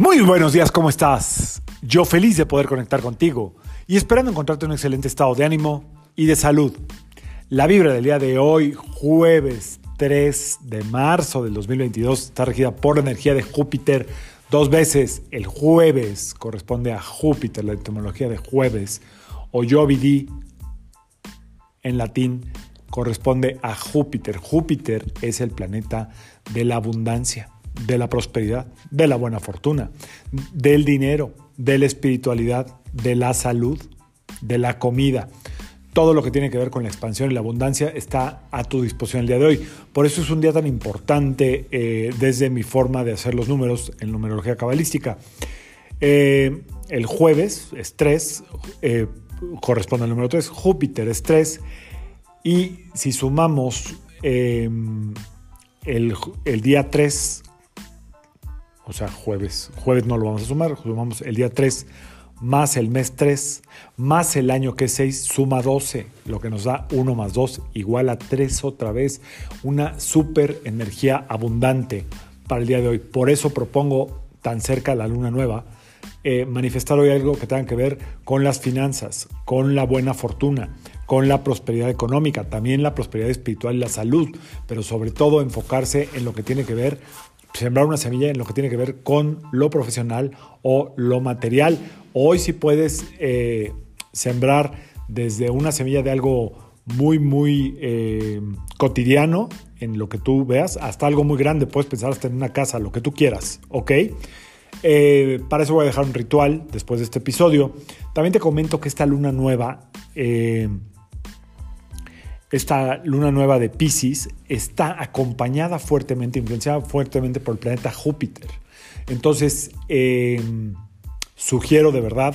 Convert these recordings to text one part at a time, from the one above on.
Muy buenos días, ¿cómo estás? Yo feliz de poder conectar contigo y esperando encontrarte en un excelente estado de ánimo y de salud. La vibra del día de hoy, jueves 3 de marzo del 2022, está regida por la energía de Júpiter dos veces. El jueves corresponde a Júpiter, la etimología de jueves, o Jovidi en latín corresponde a Júpiter. Júpiter es el planeta de la abundancia de la prosperidad, de la buena fortuna, del dinero, de la espiritualidad, de la salud, de la comida. Todo lo que tiene que ver con la expansión y la abundancia está a tu disposición el día de hoy. Por eso es un día tan importante eh, desde mi forma de hacer los números en numerología cabalística. Eh, el jueves es 3, eh, corresponde al número 3, Júpiter es 3, y si sumamos el, el día 3 o sea, jueves. Jueves no lo vamos a sumar, sumamos el día 3 más el mes 3 más el año que es 6 suma 12, lo que nos da 1 más 2 igual a 3 otra vez. Una super energía abundante para el día de hoy. Por eso propongo tan cerca la luna nueva. Eh, manifestar hoy algo que tenga que ver con las finanzas, con la buena fortuna, con la prosperidad económica, también la prosperidad espiritual y la salud, pero sobre todo enfocarse en lo que tiene que ver sembrar una semilla en lo que tiene que ver con lo profesional o lo material. Hoy sí puedes eh, sembrar desde una semilla de algo muy, muy eh, cotidiano en lo que tú veas, hasta algo muy grande. Puedes pensar hasta en una casa, lo que tú quieras, ¿ok? Eh, para eso voy a dejar un ritual después de este episodio. También te comento que esta luna nueva esta luna nueva de Pisces está acompañada fuertemente, influenciada fuertemente por el planeta Júpiter. Entonces, em, sugiero de verdad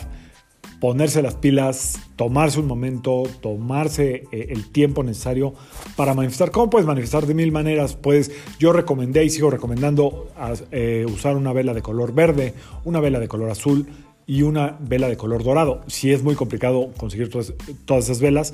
ponerse las pilas, tomarse un momento, tomarse eh, el tiempo necesario para manifestar. ¿Cómo puedes manifestar? De mil maneras. Puedes, yo recomendé y sigo recomendando eh, usar una vela de color verde, una vela de color azul, y una vela de color dorado. Si es muy complicado conseguir todas, esas velas,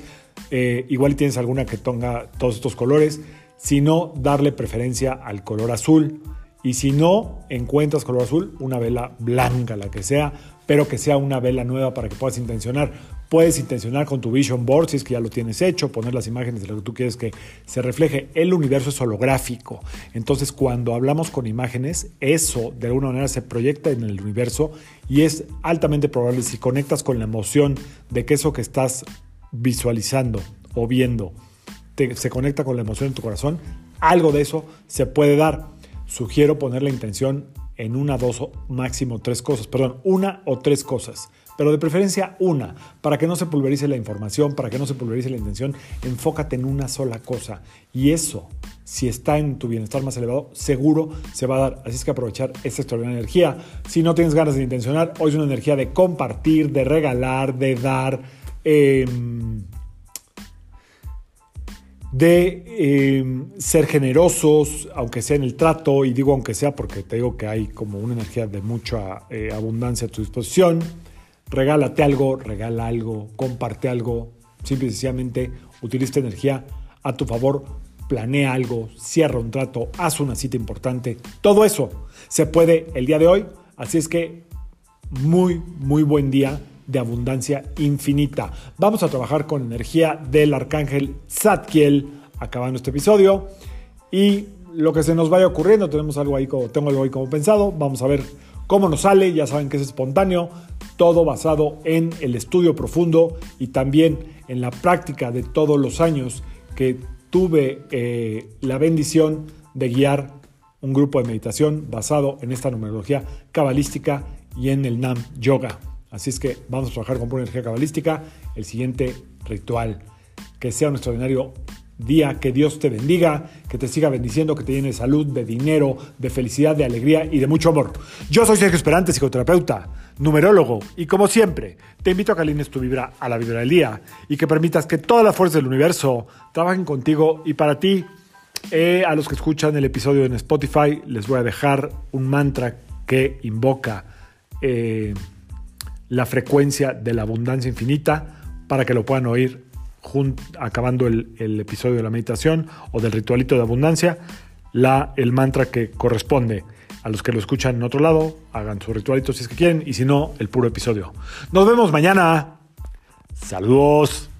eh, igual tienes alguna que tenga todos estos colores. Si no, darle preferencia al color azul. Y si no encuentras color azul, una vela blanca, la que sea, pero que sea una vela nueva para que puedas intencionar. Puedes intencionar con tu Vision Board, si es que ya lo tienes hecho, poner las imágenes de lo que tú quieres que se refleje. El universo es holográfico. Entonces, cuando hablamos con imágenes, eso de alguna manera se proyecta en el universo y es altamente probable si conectas con la emoción de que eso que estás visualizando o viendo se conecta con la emoción en tu corazón, algo de eso se puede dar. Sugiero poner la intención en una, dos o máximo tres cosas, perdón, una o tres cosas pero de preferencia una, para que no se pulverice la información, para que no se pulverice la intención, enfócate en una sola cosa. Y eso, si está en tu bienestar más elevado, seguro se va a dar. Así es que aprovechar esta extraordinaria energía. Si no tienes ganas de intencionar, hoy es una energía de compartir, de regalar, de dar. Em, de em, ser generosos, aunque sea en el trato, y digo aunque sea porque te digo que hay como una energía de mucha eh, abundancia a tu disposición regálate algo, regala algo, comparte algo, simple y sencillamente utiliza energía a tu favor, planea algo, cierra un trato, haz una cita importante, todo eso se puede el día de hoy, así es que muy, muy buen día de abundancia infinita. Vamos a trabajar con energía del arcángel Zadkiel acabando este episodio y lo que se nos vaya ocurriendo, tenemos algo ahí como, tengo algo ahí como pensado, vamos a ver cómo nos sale, ya saben que es espontáneo, todo basado en el estudio profundo y también en la práctica de todos los años que tuve eh, la bendición de guiar un grupo de meditación basado en esta numerología cabalística y en el Nam Yoga. Así es que vamos a trabajar con pura energía cabalística. El siguiente ritual, que sea un extraordinario día, que Dios te bendiga, que te siga bendiciendo, que te llene de salud, de dinero, de felicidad, de alegría y de mucho amor. Yo soy Sergio Esperante, psicoterapeuta, numerólogo, y como siempre, te invito a que alines tu vibra a la vibra del día y que permitas que todas las fuerzas del universo trabajen contigo y para ti. Eh, a los que escuchan el episodio en Spotify, les voy a dejar un mantra que invoca eh, la frecuencia de la abundancia infinita para que lo puedan oír acabando el, episodio de la meditación o del ritualito de abundancia, la, el mantra que corresponde A los que lo escuchan en otro lado, hagan su ritualito si es que quieren, y si no, el puro episodio. Nos vemos mañana. Saludos.